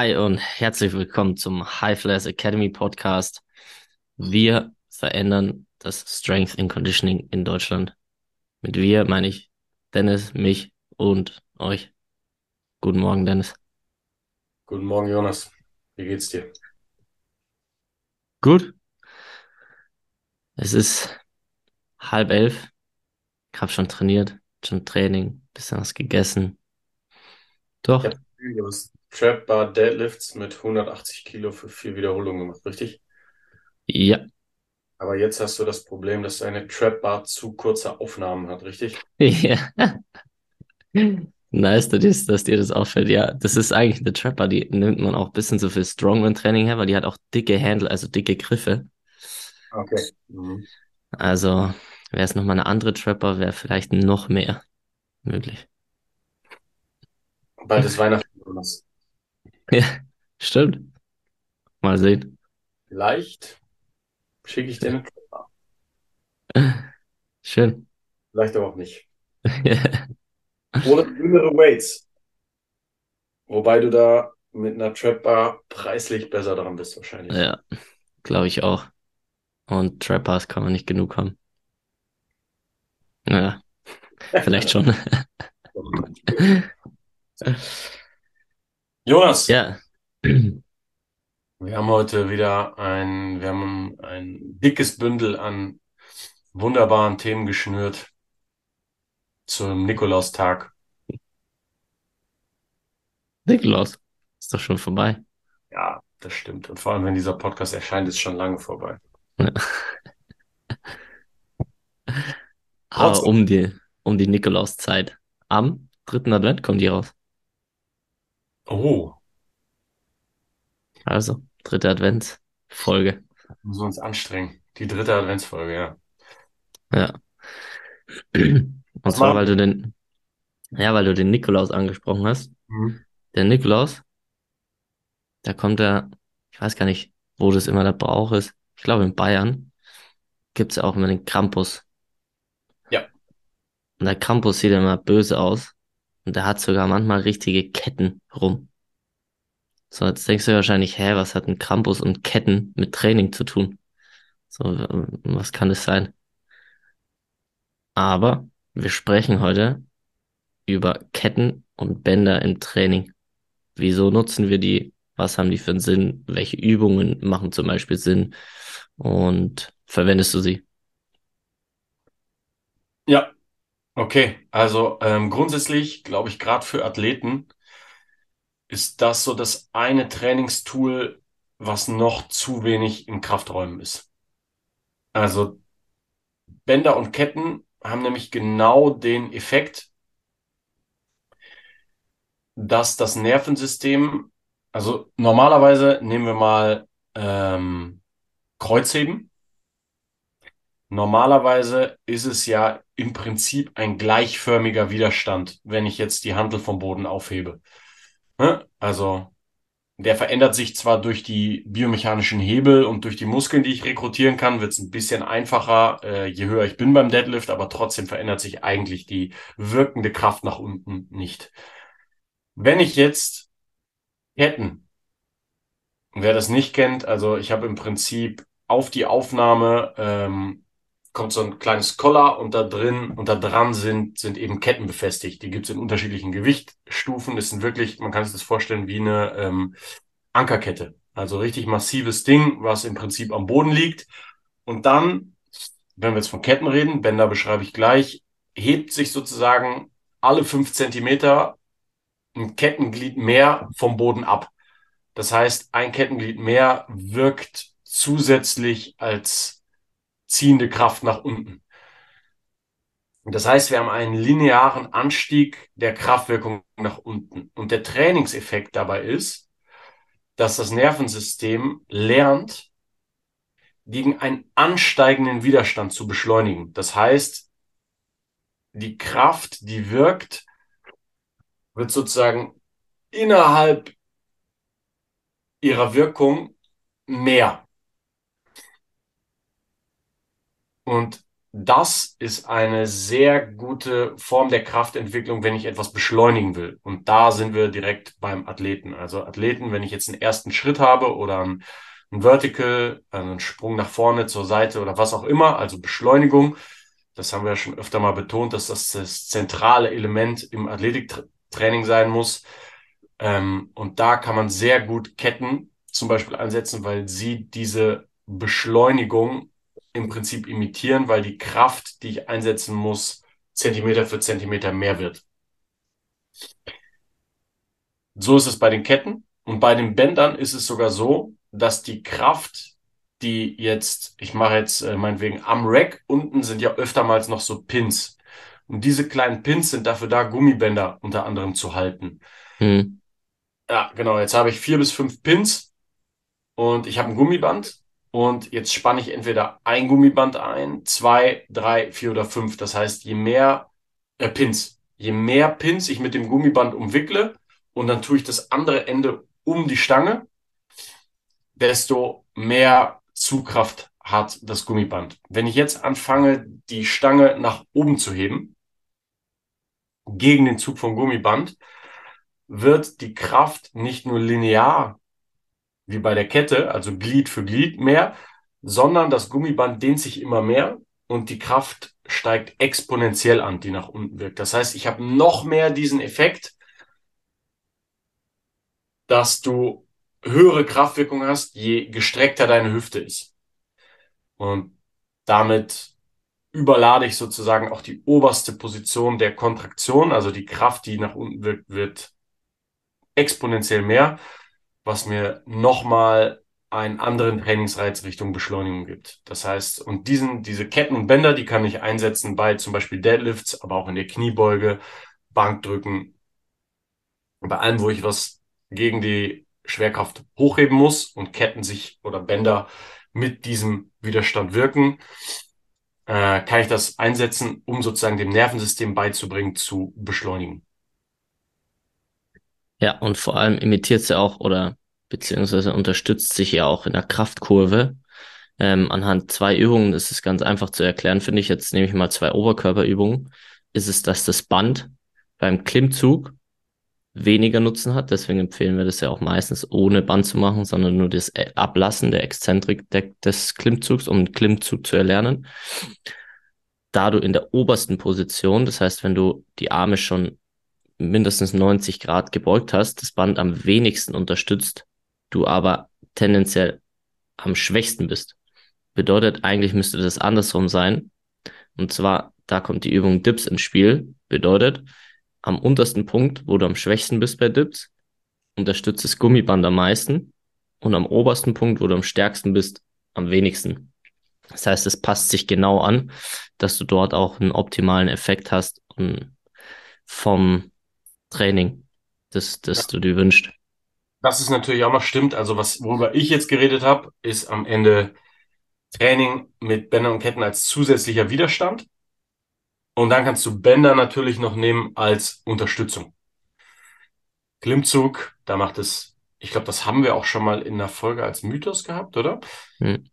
Hi und herzlich willkommen zum High Flyers Academy Podcast. Wir verändern das Strength and Conditioning in Deutschland. Mit wir meine ich Dennis, mich und euch. Guten Morgen, Dennis. Guten Morgen, Jonas. Wie geht's dir? Gut. Es ist halb elf. Ich habe schon trainiert, schon Training, bisschen was gegessen. Doch. Ich Trap Bar Deadlifts mit 180 Kilo für vier Wiederholungen gemacht, richtig? Ja. Aber jetzt hast du das Problem, dass deine Trap Bar zu kurze Aufnahmen hat, richtig? Ja. Nice, dass, dir- dass dir das auffällt. Ja, das ist eigentlich eine Trapper, die nimmt man auch ein bisschen so für Strongman-Training her, weil die hat auch dicke Handle, also dicke Griffe. Okay. Mhm. Also wäre es nochmal eine andere Trapper, wäre vielleicht noch mehr möglich. Bald ist Weihnachten, Jonas. Ja, stimmt. Mal sehen. Vielleicht schicke ich dir eine Trap Bar. Schön. Vielleicht aber auch nicht. Oder dünnere Weights. Wobei du da mit einer Trap Bar preislich besser dran bist, wahrscheinlich. Ja, glaube ich auch. Und Trappers kann man nicht genug haben. Ja, vielleicht schon. Jonas, Ja. wir haben heute wieder ein, wir haben ein dickes Bündel an wunderbaren Themen geschnürt zum Nikolaustag. Nikolaus. Ist doch schon vorbei. Ja, das stimmt. Und vor allem, wenn dieser Podcast erscheint, ist schon lange vorbei. Ja. Aber um die, um die Nikolauszeit. Am dritten Advent kommt die raus. Oh, Also, dritte Adventsfolge. müssen wir uns anstrengen. Die dritte Adventsfolge, ja. Ja. Und Was zwar, machen weil du den, ja, weil du den Nikolaus angesprochen hast. Mhm. Der Nikolaus, da kommt er, ich weiß gar nicht, wo das immer der Brauch ist. Ich glaube, in Bayern gibt's ja auch immer den Krampus. Ja. Und der Krampus sieht immer böse aus. Und der hat sogar manchmal richtige Ketten rum. So, jetzt denkst du wahrscheinlich, hä, was hat ein Krampus und Ketten mit Training zu tun? So, was kann das sein? Aber wir sprechen heute über Ketten und Bänder im Training. Wieso nutzen wir die? Was haben die für einen Sinn? Welche Übungen machen zum Beispiel Sinn? Und verwendest du sie? Ja, okay. Also ähm, grundsätzlich glaube ich, gerade für Athleten ist das so das eine Trainingstool, was noch zu wenig in Krafträumen ist. Also Bänder und Ketten haben nämlich genau den Effekt, dass das Nervensystem, also normalerweise nehmen wir mal ähm, Kreuzheben. Normalerweise ist es ja im Prinzip ein gleichförmiger Widerstand, wenn ich jetzt die Hantel vom Boden aufhebe. Ne? Also der verändert sich zwar durch die biomechanischen Hebel und durch die Muskeln, die ich rekrutieren kann, wird es ein bisschen einfacher, äh, je höher ich bin beim Deadlift, aber trotzdem verändert sich eigentlich die wirkende Kraft nach unten nicht. Wenn ich jetzt Ketten, wer das nicht kennt, also ich habe im Prinzip auf die Aufnahme ähm, kommt so ein kleines Collar und da drin und da dran sind, sind eben Ketten befestigt. Die gibt es in unterschiedlichen Gewichtstufen. Das sind wirklich, man kann sich das vorstellen wie eine ähm, Ankerkette. Also richtig massives Ding, was im Prinzip am Boden liegt. Und dann, wenn wir jetzt von Ketten reden, Bänder beschreibe ich gleich, hebt sich sozusagen alle fünf Zentimeter ein Kettenglied mehr vom Boden ab. Das heißt, ein Kettenglied mehr wirkt zusätzlich als ziehende Kraft nach unten. Das heißt, wir haben einen linearen Anstieg der Kraftwirkung nach unten. Und der Trainingseffekt dabei ist, dass das Nervensystem lernt, gegen einen ansteigenden Widerstand zu beschleunigen. Das heißt, die Kraft, die wirkt, wird sozusagen innerhalb ihrer Wirkung mehr. Und das ist eine sehr gute Form der Kraftentwicklung, wenn ich etwas beschleunigen will. Und da sind wir direkt beim Athleten. Also Athleten, wenn ich jetzt einen ersten Schritt habe oder ein, ein Vertical, einen Sprung nach vorne, zur Seite oder was auch immer, also Beschleunigung, das haben wir ja schon öfter mal betont, dass das das zentrale Element im Athletiktraining sein muss. Ähm, und da kann man sehr gut Ketten zum Beispiel einsetzen, weil sie diese Beschleunigung im Prinzip imitieren, weil die Kraft, die ich einsetzen muss, Zentimeter für Zentimeter mehr wird. So ist es bei den Ketten. Und bei den Bändern ist es sogar so, dass die Kraft, die jetzt, ich mache jetzt äh, meinetwegen am Rack, unten sind ja öftermals noch so Pins. Und diese kleinen Pins sind dafür da, Gummibänder unter anderem zu halten. Hm. Ja, genau. Jetzt habe ich vier bis fünf Pins und ich habe ein Gummiband und jetzt spanne ich entweder ein Gummiband ein, zwei, drei, vier oder fünf. Das heißt, je mehr äh, Pins, je mehr Pins ich mit dem Gummiband umwickle und dann tue ich das andere Ende um die Stange, desto mehr Zugkraft hat das Gummiband. Wenn ich jetzt anfange, die Stange nach oben zu heben, gegen den Zug vom Gummiband, wird die Kraft nicht nur linear wie bei der Kette, also Glied für Glied mehr, sondern das Gummiband dehnt sich immer mehr und die Kraft steigt exponentiell an, die nach unten wirkt. Das heißt, ich habe noch mehr diesen Effekt, dass du höhere Kraftwirkung hast, je gestreckter deine Hüfte ist. Und damit überlade ich sozusagen auch die oberste Position der Kontraktion, also die Kraft, die nach unten wirkt, wird exponentiell mehr was mir nochmal einen anderen Trainingsreiz Richtung Beschleunigung gibt. Das heißt, und diesen, diese Ketten und Bänder, die kann ich einsetzen bei zum Beispiel Deadlifts, aber auch in der Kniebeuge, Bankdrücken, bei allem, wo ich was gegen die Schwerkraft hochheben muss und Ketten sich oder Bänder mit diesem Widerstand wirken, äh, kann ich das einsetzen, um sozusagen dem Nervensystem beizubringen zu beschleunigen. Ja, und vor allem imitiert sie auch oder beziehungsweise unterstützt sich ja auch in der Kraftkurve. Ähm, anhand zwei Übungen ist es ganz einfach zu erklären, finde ich. Jetzt nehme ich mal zwei Oberkörperübungen. Ist es, dass das Band beim Klimmzug weniger Nutzen hat. Deswegen empfehlen wir das ja auch meistens ohne Band zu machen, sondern nur das Ablassen der Exzentrik des Klimmzugs, um den Klimmzug zu erlernen. Da du in der obersten Position, das heißt, wenn du die Arme schon mindestens 90 Grad gebeugt hast, das Band am wenigsten unterstützt, du aber tendenziell am schwächsten bist. Bedeutet, eigentlich müsste das andersrum sein. Und zwar, da kommt die Übung Dips ins Spiel. Bedeutet, am untersten Punkt, wo du am schwächsten bist bei Dips, unterstützt das Gummiband am meisten und am obersten Punkt, wo du am stärksten bist, am wenigsten. Das heißt, es passt sich genau an, dass du dort auch einen optimalen Effekt hast vom Training, das, das ja. du dir wünschst. Das ist natürlich auch noch stimmt. Also was, worüber ich jetzt geredet habe, ist am Ende Training mit Bändern und Ketten als zusätzlicher Widerstand. Und dann kannst du Bänder natürlich noch nehmen als Unterstützung. Klimmzug, da macht es, ich glaube, das haben wir auch schon mal in der Folge als Mythos gehabt, oder? Hm.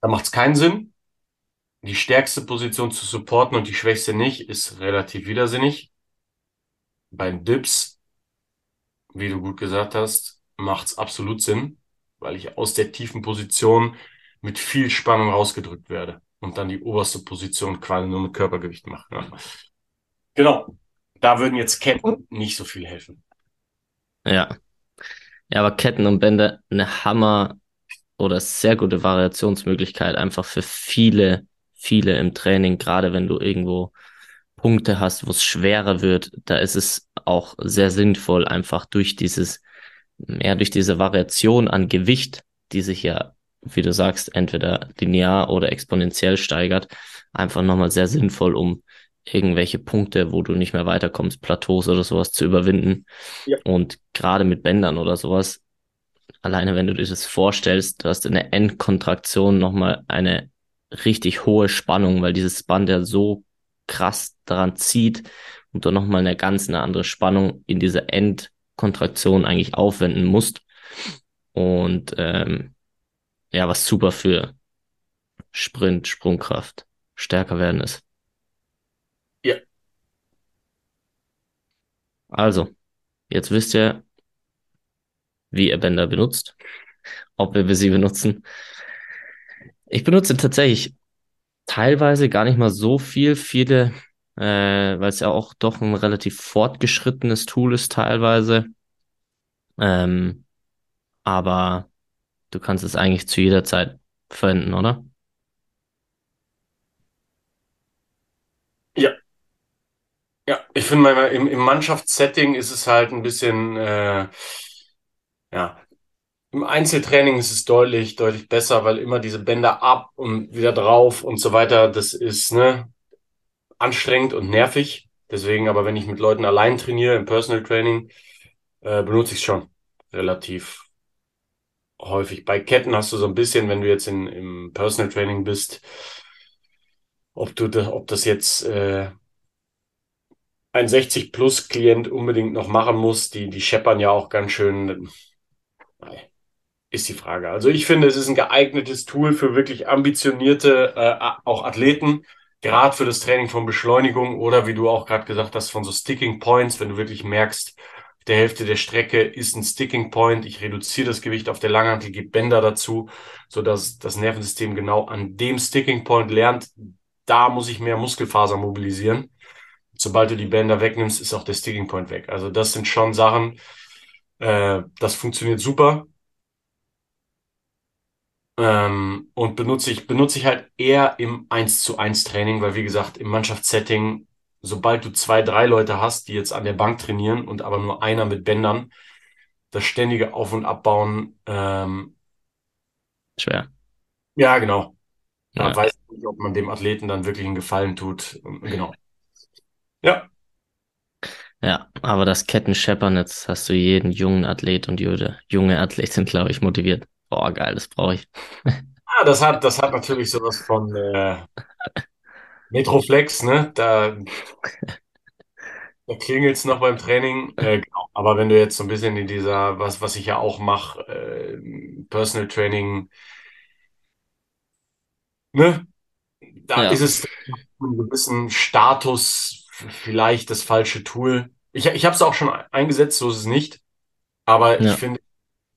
Da macht es keinen Sinn. Die stärkste Position zu supporten und die schwächste nicht, ist relativ widersinnig beim Dips, wie du gut gesagt hast, macht es absolut Sinn, weil ich aus der tiefen Position mit viel Spannung rausgedrückt werde und dann die oberste Position quasi nur mit Körpergewicht mache. Ja. Genau. Da würden jetzt Ketten nicht so viel helfen. Ja. Ja, aber Ketten und Bänder eine Hammer oder sehr gute Variationsmöglichkeit einfach für viele, viele im Training, gerade wenn du irgendwo Punkte hast, wo es schwerer wird, da ist es auch sehr sinnvoll, einfach durch dieses, ja, durch diese Variation an Gewicht, die sich ja, wie du sagst, entweder linear oder exponentiell steigert, einfach nochmal sehr sinnvoll, um irgendwelche Punkte, wo du nicht mehr weiterkommst, Plateaus oder sowas zu überwinden. Ja. Und gerade mit Bändern oder sowas, alleine wenn du dir das vorstellst, du hast in der Endkontraktion nochmal eine richtig hohe Spannung, weil dieses Band ja so krass daran zieht und du nochmal eine ganz eine andere Spannung in dieser Endkontraktion eigentlich aufwenden musst. Und ähm, ja, was super für Sprint, Sprungkraft stärker werden ist. Ja. Also, jetzt wisst ihr, wie ihr Bänder benutzt, ob wir sie benutzen. Ich benutze tatsächlich teilweise gar nicht mal so viel, viele, äh, weil es ja auch doch ein relativ fortgeschrittenes Tool ist teilweise. Ähm, aber du kannst es eigentlich zu jeder Zeit verwenden, oder? Ja. Ja, ich finde im, im Mannschaftssetting ist es halt ein bisschen, äh, ja, im Einzeltraining ist es deutlich, deutlich besser, weil immer diese Bänder ab und wieder drauf und so weiter, das ist, ne, anstrengend und nervig. Deswegen, aber wenn ich mit Leuten allein trainiere im Personal Training, äh, benutze ich es schon relativ häufig. Bei Ketten hast du so ein bisschen, wenn du jetzt in, im Personal Training bist, ob du das, ob das jetzt äh, ein 60-Plus-Klient unbedingt noch machen muss, die, die scheppern ja auch ganz schön. Ist die Frage. Also ich finde, es ist ein geeignetes Tool für wirklich ambitionierte, äh, auch Athleten, gerade für das Training von Beschleunigung oder wie du auch gerade gesagt hast, von so Sticking Points, wenn du wirklich merkst, der Hälfte der Strecke ist ein Sticking Point. Ich reduziere das Gewicht auf der Langhantel, gebe Bänder dazu, so dass das Nervensystem genau an dem Sticking Point lernt. Da muss ich mehr Muskelfaser mobilisieren. Sobald du die Bänder wegnimmst, ist auch der Sticking Point weg. Also das sind schon Sachen, äh, das funktioniert super. Ähm, und benutze ich, benutze ich halt eher im 1 zu 1 Training, weil wie gesagt, im Mannschaftssetting sobald du zwei, drei Leute hast, die jetzt an der Bank trainieren und aber nur einer mit Bändern, das ständige Auf- und Abbauen. Ähm, Schwer. Ja, genau. Man Ja. weiß nicht, ob man dem Athleten dann wirklich einen Gefallen tut. Genau. Ja. Ja, aber das Kettenscheppern, jetzt hast du jeden jungen Athlet und jede junge Athletin, glaube ich, motiviert. Boah, geil, das brauche ich. Ah, das hat, das hat natürlich sowas von äh, Metroflex, ne? Da, da klingelt's noch beim Training. Äh, genau. Aber wenn du jetzt so ein bisschen in dieser, was, was ich ja auch mache, äh, Personal Training, ne? Da Ja, ist es einen gewissen Status vielleicht das falsche Tool. Ich, ich habe es auch schon eingesetzt, so ist es nicht. Aber ich ja, finde,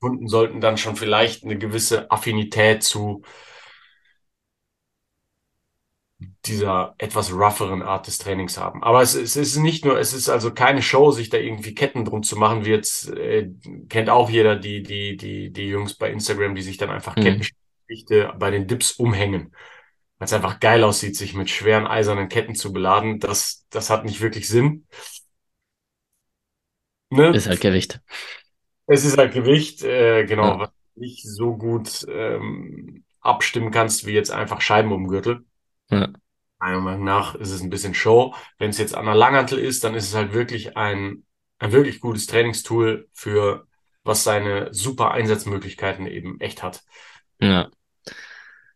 Kunden sollten dann schon vielleicht eine gewisse Affinität zu dieser etwas rougheren Art des Trainings haben. Aber es, es ist nicht nur, es ist also keine Show, sich da irgendwie Ketten drum zu machen, wie jetzt äh, kennt auch jeder die, die, die, die Jungs bei Instagram, die sich dann einfach mhm. Kettengewichte bei den Dips umhängen. Weil es einfach geil aussieht, sich mit schweren eisernen Ketten zu beladen. Das, das hat nicht wirklich Sinn. Ne? Ist halt Gewicht. Es ist halt Gewicht, äh, Ja, genau, was du nicht so gut ähm, abstimmen kannst, wie jetzt einfach Scheiben um Gürtel. ja, Meiner Meinung nach ist es ein bisschen Show. Wenn es jetzt an der Langhantel ist, dann ist es halt wirklich ein, ein wirklich gutes Trainingstool für was seine super Einsatzmöglichkeiten eben echt hat. ja.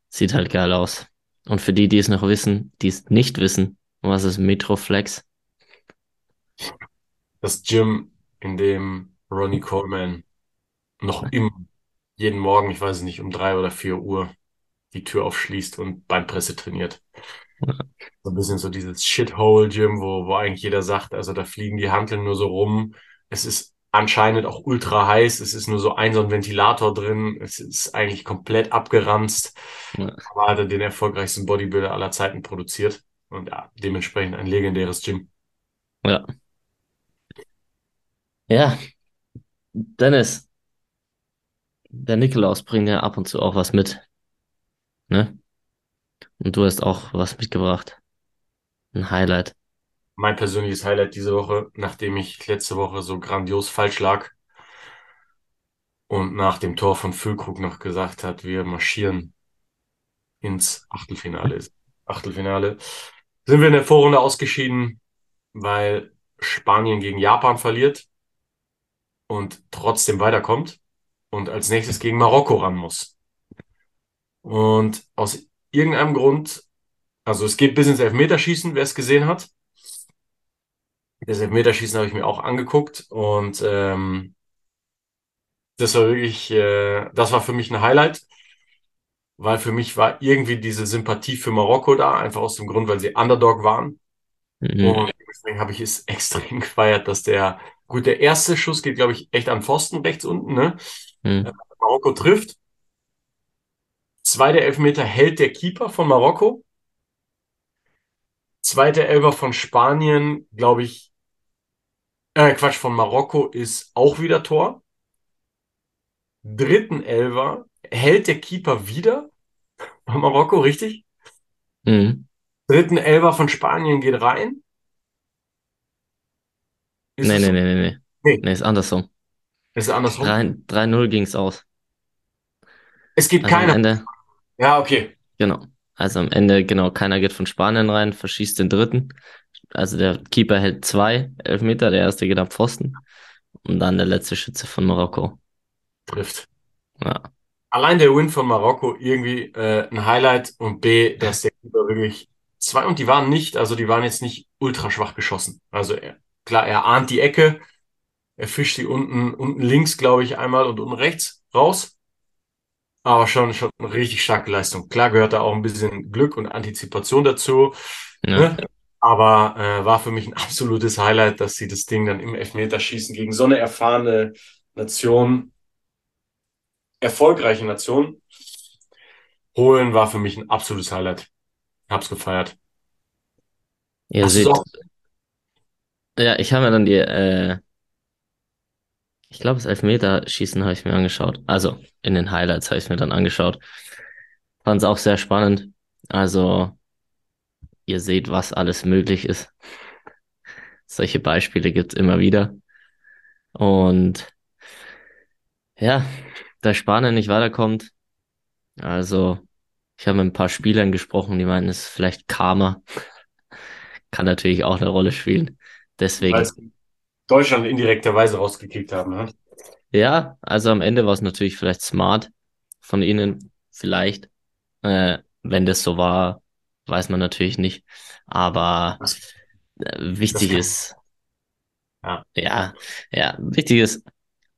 Sieht halt geil aus. Und für die, die es noch wissen, die es nicht wissen, was ist Metroflex? Das Gym, in dem Ronnie Coleman noch immer jeden Morgen, ich weiß es nicht, um drei oder vier Uhr die Tür aufschließt und Beinpresse trainiert. So ein bisschen so dieses Shithole-Gym, wo, wo eigentlich jeder sagt, also da fliegen die Hanteln nur so rum. Es ist anscheinend auch ultra heiß. Es ist nur so ein so ein Ventilator drin. Es ist eigentlich komplett abgeranzt. Ja, Aber hat er den erfolgreichsten Bodybuilder aller Zeiten produziert. Und ja, dementsprechend ein legendäres Gym. ja. Ja, Dennis, der Nikolaus bringt ja ab und zu auch was mit, ne? Und du hast auch was mitgebracht. Ein Highlight. Mein persönliches Highlight diese Woche, nachdem ich letzte Woche so grandios falsch lag und nach dem Tor von Füllkrug noch gesagt hat, wir marschieren ins Achtelfinale. Achtelfinale. Sind wir in der Vorrunde ausgeschieden, weil Spanien gegen Japan verliert und trotzdem weiterkommt und als nächstes gegen Marokko ran muss. Und aus irgendeinem Grund, also es geht bis ins Elfmeterschießen, wer es gesehen hat. Das Elfmeterschießen habe ich mir auch angeguckt und ähm, das war wirklich, äh, das war für mich ein Highlight. weil für mich war irgendwie diese Sympathie für Marokko da, einfach aus dem Grund, weil sie Underdog waren. Mhm. Und deswegen habe ich es extrem gefeiert, dass der, gut, der erste Schuss geht, glaube ich, echt an Pfosten rechts unten, ne? Mhm. Marokko trifft. Zweiter Elfmeter hält der Keeper von Marokko. Zweiter Elfer von Spanien, glaube ich, äh, Quatsch, von Marokko ist auch wieder Tor. Dritten Elfer hält der Keeper wieder von Marokko, richtig? Mhm. Dritten Elfer von Spanien geht rein. Ist Nee, es nee, so? nee, nee, nee. Nee. Nee, ist andersrum. Ist es andersrum? 3 3-0 ging's aus. Es gibt Also am keine. Ende, Ja, okay. genau. Also am Ende, genau, keiner geht von Spanien rein, verschießt den dritten. Also der Keeper hält zwei Elfmeter, der erste geht am Pfosten. Und dann der letzte Schütze von Marokko. Trifft. Ja. Allein der Win von Marokko irgendwie äh, ein Highlight und B, dass der Keeper wirklich zwei und die waren nicht, also die waren jetzt nicht ultra schwach geschossen. Also er, klar, er ahnt die Ecke, er fischt die unten, unten links, glaube ich, einmal und unten rechts raus. Aber schon, schon eine richtig starke Leistung. Klar gehört da auch ein bisschen Glück und Antizipation dazu. Ja. Ne? Aber äh, war für mich ein absolutes Highlight, dass sie das Ding dann im Elfmeterschießen gegen so eine erfahrene Nation, erfolgreiche Nation, holen, war für mich ein absolutes Highlight. Hab's gefeiert. Ihr Hast seht? Ja, ich habe mir dann die, äh, ich glaube, das Elfmeterschießen habe ich mir angeschaut. Also in den Highlights habe ich mir dann angeschaut. Fand es auch sehr spannend. Also ihr seht, was alles möglich ist. Solche Beispiele gibt's immer wieder. Und ja, da Spanien nicht weiterkommt, also ich habe mit ein paar Spielern gesprochen, die meinen, es ist vielleicht Karma. Kann natürlich auch eine Rolle spielen. Deswegen, Weil sie Deutschland indirekterweise rausgekickt haben. Ne? ja, also am Ende war es natürlich vielleicht smart von ihnen, vielleicht. Äh, wenn das so war, weiß man natürlich nicht. Aber Das, äh, wichtig ist, ja. ja, ja, wichtig ist,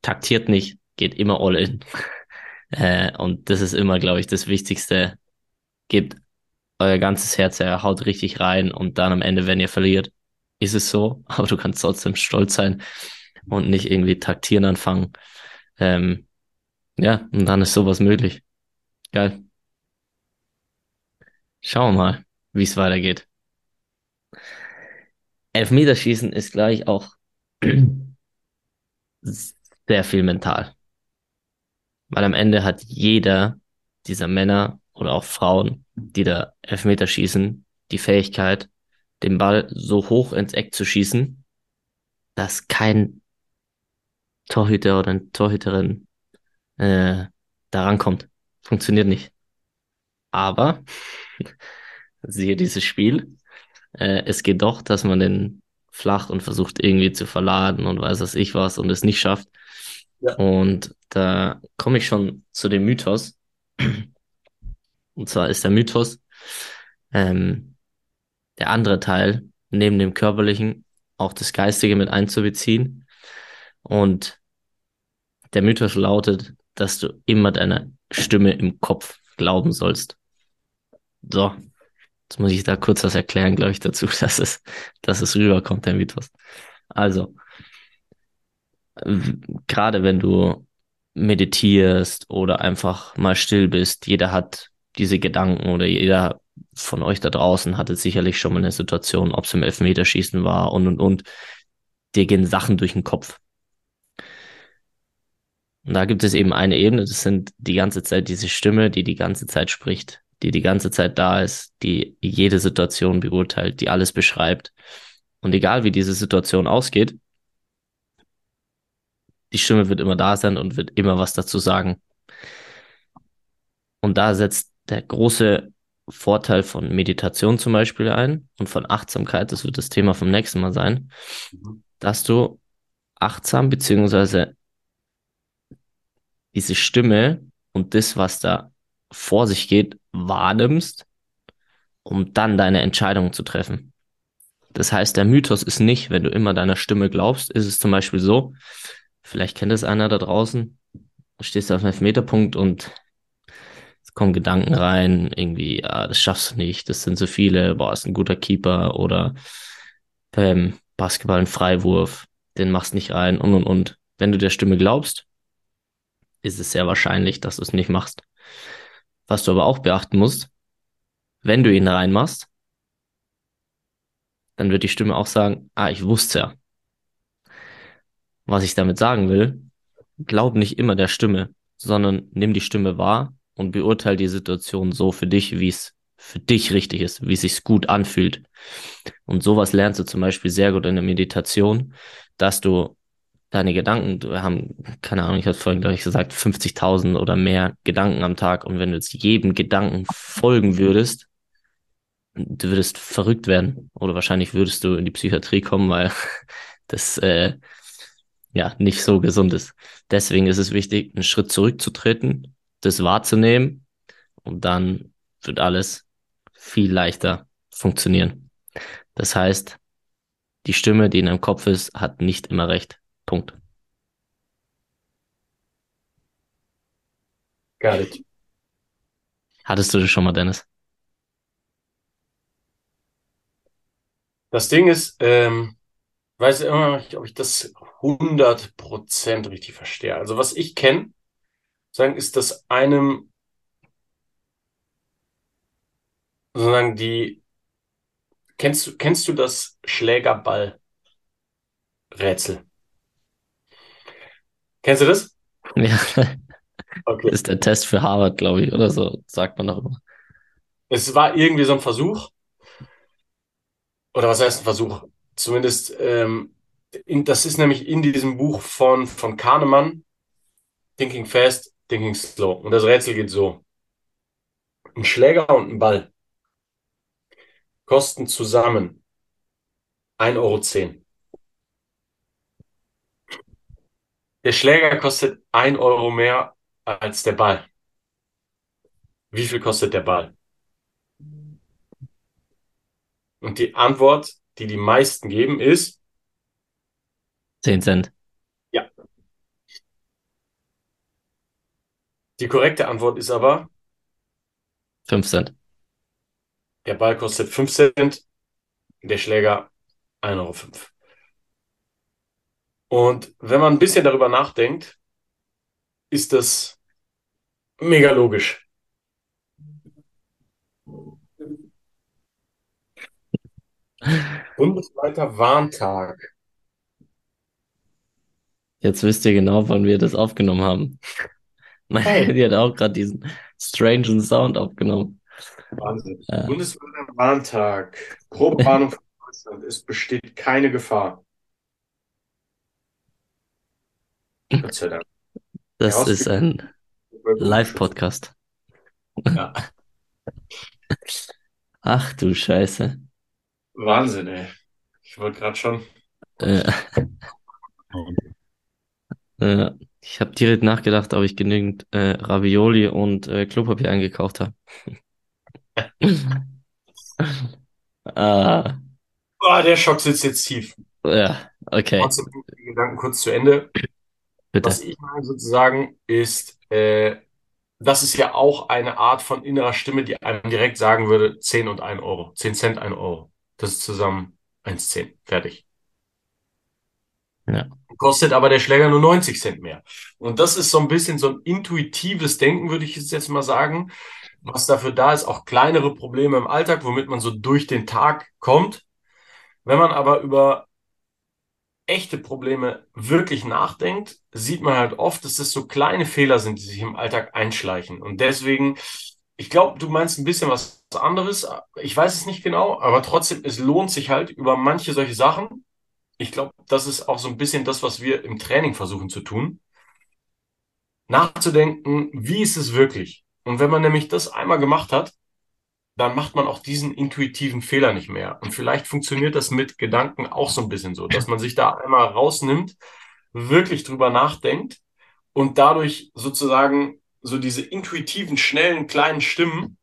taktiert nicht, geht immer all in. Äh, und das ist immer, glaube ich, das Wichtigste. Gebt euer ganzes Herz her, haut richtig rein und dann am Ende, wenn ihr verliert, ist es so, aber du kannst trotzdem stolz sein und nicht irgendwie taktieren anfangen. Ähm, ja, und dann ist sowas möglich. Geil. Schauen wir mal, wie es weitergeht. Elfmeterschießen ist gleich auch sehr viel mental. Weil am Ende hat jeder dieser Männer oder auch Frauen, die da Elfmeter schießen, die Fähigkeit, den Ball so hoch ins Eck zu schießen, dass kein Torhüter oder eine Torhüterin äh, da rankommt. Funktioniert nicht. Aber siehe dieses Spiel, äh, es geht doch, dass man den flach und versucht irgendwie zu verladen und weiß was ich was und es nicht schafft. Ja. Und da komme ich schon zu dem Mythos. Und zwar ist der Mythos, ähm, der andere Teil, neben dem körperlichen, auch das Geistige mit einzubeziehen. Und der Mythos lautet, dass du immer deiner Stimme im Kopf glauben sollst. So, jetzt muss ich da kurz was erklären, glaube ich, dazu, dass es, dass es rüberkommt, der Mythos. Also, gerade wenn du meditierst oder einfach mal still bist, jeder hat diese Gedanken oder jeder von euch da draußen hatte sicherlich schon mal eine Situation, ob es im Elfmeterschießen war und und und. Dir gehen Sachen durch den Kopf. Und da gibt es eben eine Ebene, das sind die ganze Zeit diese Stimme, die die ganze Zeit spricht, die die ganze Zeit da ist, die jede Situation beurteilt, die alles beschreibt. Und egal wie diese Situation ausgeht, die Stimme wird immer da sein und wird immer was dazu sagen. Und da setzt der große Vorteil von Meditation zum Beispiel ein und von Achtsamkeit, das wird das Thema vom nächsten Mal sein, Mhm. dass du achtsam beziehungsweise diese Stimme und das, was da vor sich geht, wahrnimmst, um dann deine Entscheidung zu treffen. Das heißt, der Mythos ist nicht, wenn du immer deiner Stimme glaubst, ist es zum Beispiel so, vielleicht kennt es einer da draußen, du stehst auf einem Elfmeterpunkt und kommen Gedanken rein, irgendwie, ja, das schaffst du nicht, das sind so viele, boah, ist ein guter Keeper oder beim Basketball ein Freiwurf, den machst nicht rein und und und. Wenn du der Stimme glaubst, ist es sehr wahrscheinlich, dass du es nicht machst. Was du aber auch beachten musst, wenn du ihn reinmachst, dann wird die Stimme auch sagen, ah, ich wusste ja. Was ich damit sagen will, glaub nicht immer der Stimme, sondern nimm die Stimme wahr und beurteile die Situation so für dich, wie es für dich richtig ist, wie es sich gut anfühlt. Und sowas lernst du zum Beispiel sehr gut in der Meditation, dass du deine Gedanken, wir haben, keine Ahnung, ich hatte vorhin, glaube ich, gesagt, 50.000 oder mehr Gedanken am Tag. Und wenn du jetzt jedem Gedanken folgen würdest, du würdest verrückt werden. Oder wahrscheinlich würdest du in die Psychiatrie kommen, weil das äh, ja nicht so gesund ist. Deswegen ist es wichtig, einen Schritt zurückzutreten, das wahrzunehmen und dann wird alles viel leichter funktionieren. Das heißt, die Stimme, die in deinem Kopf ist, hat nicht immer recht. Punkt. Got it. Hattest du das schon mal, Dennis? Das Ding ist, ähm, weiß immer noch nicht, ob ich das 100% richtig verstehe. Also was ich kenne, sagen, ist, dass einem sozusagen die, kennst du, kennst du das Schlägerball-Rätsel? Kennst du das? Ja, Okay. ist der Test für Harvard, glaube ich, oder so, sagt man auch immer. Es war irgendwie so ein Versuch, oder was heißt ein Versuch? Zumindest, ähm, in, das ist nämlich in diesem Buch von, von Kahnemann, Thinking Fast, Thinking Slow. Und das Rätsel geht so. Ein Schläger und ein Ball kosten zusammen 1,10 Euro. Der Schläger kostet 1 Euro mehr als der Ball. Wie viel kostet der Ball? Und die Antwort, die die meisten geben, ist 10 Cent. Die korrekte Antwort ist aber, 5 Cent. der Ball kostet 5 Cent, der Schläger 1,05 Euro. Und wenn man ein bisschen darüber nachdenkt, ist das mega logisch. Bundesweiter Warntag. Jetzt wisst ihr genau, wann wir das aufgenommen haben. Hey. Handy hat auch gerade diesen strangen Sound aufgenommen. Wahnsinn. Ja. Bundesweiter Warntag. Grobe Warnung für Deutschland. Es besteht keine Gefahr. Gott sei Dank. Das Ja, ist ein Live-Podcast. Ja. Ach du Scheiße. Wahnsinn, ey. Ich wollte gerade schon. Äh, äh, ich habe direkt nachgedacht, ob ich genügend äh, Ravioli und äh, Klopapier eingekauft habe. ah, Oh, der Schock sitzt jetzt tief. ja, okay, Trotzdem die Gedanken kurz zu Ende. bitte. Was ich meine sozusagen ist, äh, das ist ja auch eine Art von innerer Stimme, die einem direkt sagen würde, 10 und 1 Euro. 10 Cent, 1 Euro. Das ist zusammen 1,10. Fertig. Ja. Kostet aber der Schläger nur 90 Cent mehr. Und das ist so ein bisschen so ein intuitives Denken, würde ich jetzt mal sagen, was dafür da ist, auch kleinere Probleme im Alltag, womit man so durch den Tag kommt. Wenn man aber über echte Probleme wirklich nachdenkt, sieht man halt oft, dass das so kleine Fehler sind, die sich im Alltag einschleichen. Und deswegen, ich glaube, du meinst ein bisschen was anderes. Ich weiß es nicht genau, aber trotzdem, es lohnt sich halt über manche solche Sachen. Ich glaube, das ist auch so ein bisschen das, was wir im Training versuchen zu tun. Nachzudenken, wie ist es wirklich? Und wenn man nämlich das einmal gemacht hat, dann macht man auch diesen intuitiven Fehler nicht mehr. Und vielleicht funktioniert das mit Gedanken auch so ein bisschen so, dass man sich da einmal rausnimmt, wirklich drüber nachdenkt und dadurch sozusagen so diese intuitiven, schnellen, kleinen Stimmen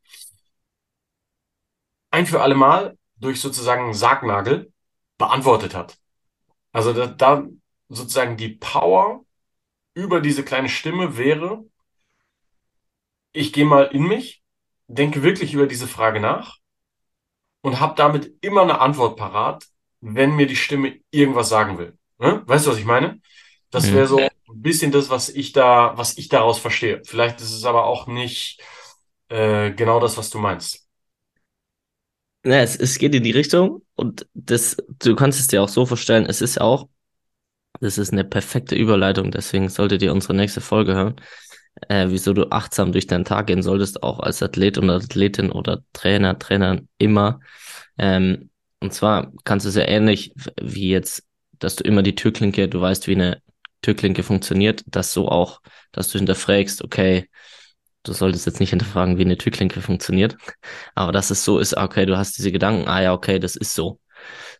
ein für alle Mal durch sozusagen Sargnagel beantwortet hat. Also da, da sozusagen die Power über diese kleine Stimme wäre, ich gehe mal in mich, denke wirklich über diese Frage nach und habe damit immer eine Antwort parat, wenn mir die Stimme irgendwas sagen will. Ne? Weißt du, was ich meine? Das wäre Mhm. so ein bisschen das, was ich da, was ich daraus verstehe. Vielleicht ist es aber auch nicht äh, genau das, was du meinst. Ja, es, es geht in die Richtung und das, du kannst es dir auch so vorstellen, es ist auch, das ist eine perfekte Überleitung, deswegen solltet ihr unsere nächste Folge hören, äh, wieso du achtsam durch deinen Tag gehen solltest, auch als Athlet oder Athletin oder Trainer, Trainerin immer. Ähm, und zwar kannst du es ja ähnlich wie jetzt, dass du immer die Türklinke, du weißt, wie eine Türklinke funktioniert, dass so auch, dass du hinterfragst, okay, du solltest jetzt nicht hinterfragen, wie eine Türklinke funktioniert, aber dass es so ist, okay, du hast diese Gedanken, ah ja, okay, das ist so,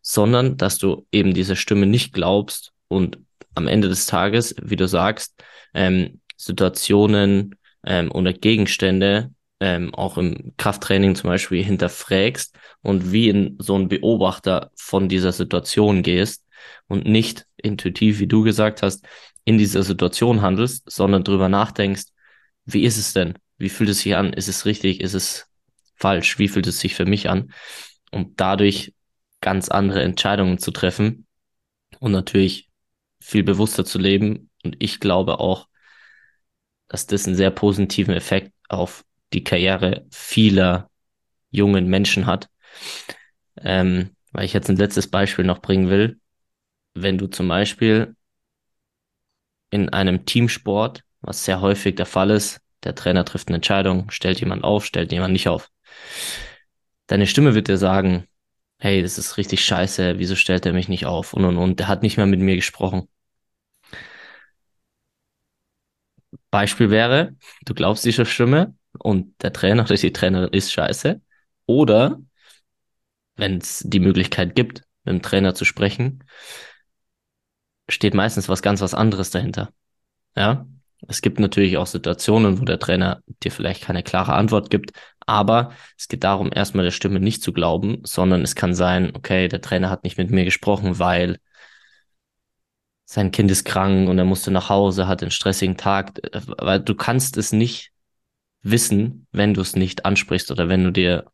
sondern dass du eben dieser Stimme nicht glaubst und am Ende des Tages, wie du sagst, ähm, Situationen ähm, oder Gegenstände ähm, auch im Krafttraining zum Beispiel hinterfragst und wie in so ein Beobachter von dieser Situation gehst und nicht intuitiv, wie du gesagt hast, in dieser Situation handelst, sondern drüber nachdenkst, wie ist es denn? Wie fühlt es sich an? Ist es richtig? Ist es falsch? Wie fühlt es sich für mich an? Um dadurch ganz andere Entscheidungen zu treffen und natürlich viel bewusster zu leben. Und ich glaube auch, dass das einen sehr positiven Effekt auf die Karriere vieler jungen Menschen hat. Ähm, weil ich jetzt ein letztes Beispiel noch bringen will. Wenn du zum Beispiel in einem Teamsport, was sehr häufig der Fall ist, der Trainer trifft eine Entscheidung, stellt jemand auf, stellt jemand nicht auf. Deine Stimme wird dir sagen, hey, das ist richtig scheiße, wieso stellt er mich nicht auf? Und und und, der hat nicht mehr mit mir gesprochen. Beispiel wäre, du glaubst dieser Stimme und der Trainer oder die Trainerin ist scheiße. Oder wenn es die Möglichkeit gibt, mit dem Trainer zu sprechen, steht meistens was ganz was anderes dahinter. Ja, es gibt natürlich auch Situationen, wo der Trainer dir vielleicht keine klare Antwort gibt, aber es geht darum, erstmal der Stimme nicht zu glauben, sondern es kann sein, okay, der Trainer hat nicht mit mir gesprochen, weil sein Kind ist krank und er musste nach Hause, hat einen stressigen Tag, weil du kannst es nicht wissen, wenn du es nicht ansprichst oder wenn du dir,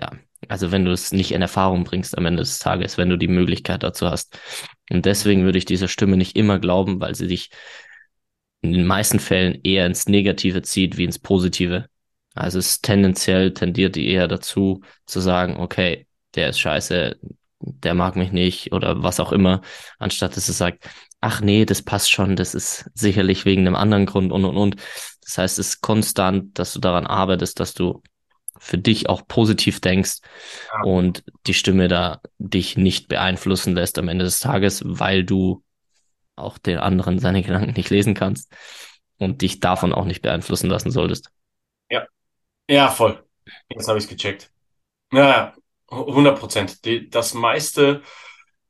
ja, also wenn du es nicht in Erfahrung bringst am Ende des Tages, wenn du die Möglichkeit dazu hast. Und deswegen würde ich dieser Stimme nicht immer glauben, weil sie dich in den meisten Fällen eher ins Negative zieht wie ins Positive. Also es tendenziell tendiert die eher dazu zu sagen, okay, der ist scheiße, der mag mich nicht oder was auch immer, anstatt dass es sagt, ach nee, das passt schon, das ist sicherlich wegen einem anderen Grund und und und. Das heißt, es ist konstant, dass du daran arbeitest, dass du für dich auch positiv denkst und die Stimme da dich nicht beeinflussen lässt am Ende des Tages, weil du auch den anderen seine Gedanken nicht lesen kannst und dich davon auch nicht beeinflussen lassen solltest. Ja, ja, voll. Jetzt habe ich es gecheckt. Ja, ja, 100 Prozent. Das meiste,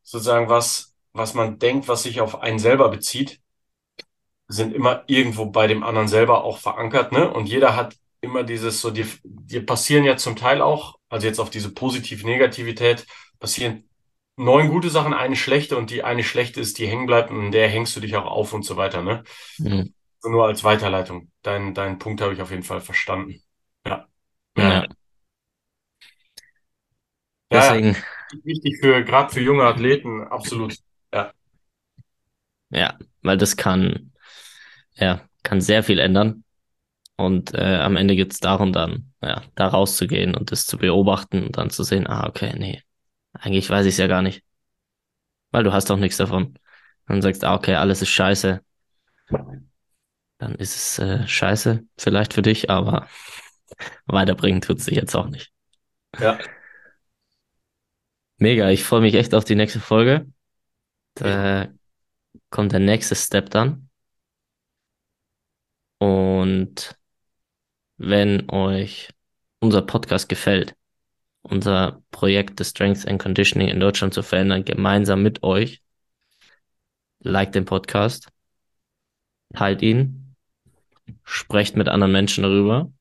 sozusagen, was, was man denkt, was sich auf einen selber bezieht, sind immer irgendwo bei dem anderen selber auch verankert, ne? Und jeder hat immer dieses so, dir, dir passieren ja zum Teil auch, also jetzt auf diese Positiv-Negativität, passieren neun gute Sachen, eine schlechte und die eine schlechte ist, die hängen bleibt und in der hängst du dich auch auf und so weiter, ne? Mhm. So nur als Weiterleitung. Dein, deinen Punkt habe ich auf jeden Fall verstanden. Ja. Ja. Ja, ja. Deswegen, Wichtig für, gerade für junge Athleten, absolut. Ja. ja, weil das kann, ja, kann sehr viel ändern. Und äh, am Ende geht es darum, dann, ja, da rauszugehen und das zu beobachten und dann zu sehen, ah, okay, nee, eigentlich weiß ich es ja gar nicht. Weil du hast doch nichts davon. Dann sagst, ah, okay, alles ist scheiße. Dann ist es äh, scheiße, vielleicht für dich, aber weiterbringen tut es dich jetzt auch nicht. Ja. Mega, ich freue mich echt auf die nächste Folge. Da kommt der nächste Step dann. Und wenn euch unser Podcast gefällt, unser Projekt des Strength and Conditioning in Deutschland zu verändern, gemeinsam mit euch, liked den Podcast, teilt ihn, sprecht mit anderen Menschen darüber,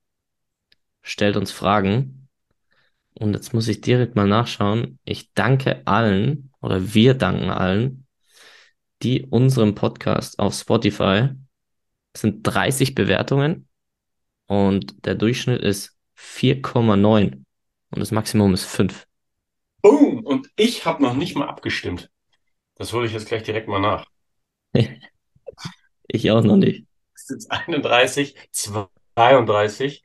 stellt uns Fragen. Und jetzt muss ich direkt mal nachschauen. Ich danke allen oder wir danken allen, die unserem Podcast auf Spotify sind 30 Bewertungen. Und der Durchschnitt ist 4,9 und das Maximum ist 5. Boom! Und ich habe noch nicht mal abgestimmt. Das hole ich jetzt gleich direkt mal nach. Ich auch noch nicht. Es ist jetzt 31, 32.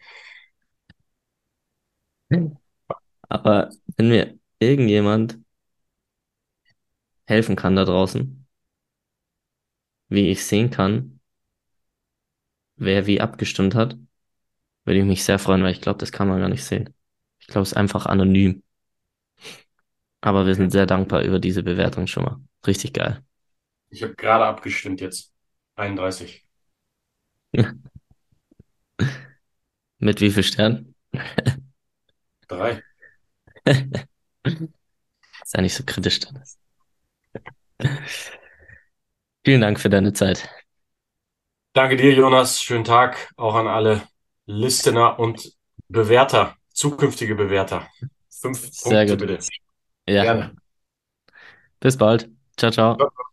Aber wenn mir irgendjemand helfen kann da draußen, wie ich sehen kann, wer wie abgestimmt hat, würde ich mich sehr freuen, weil ich glaube, das kann man gar nicht sehen. Ich glaube, es ist einfach anonym. Aber wir sind sehr dankbar über diese Bewertung schon mal. Richtig geil. Ich habe gerade abgestimmt jetzt. 31. Mit wie viel Sternen? Drei. Sei nicht so kritisch, Dennis. Vielen Dank für deine Zeit. Danke dir, Jonas. Schönen Tag auch an alle Listener und Bewerter, zukünftige Bewerter. Fünf Sehr Punkte gut. bitte. Ja. Gerne. Bis bald. Ciao, ciao. Ciao.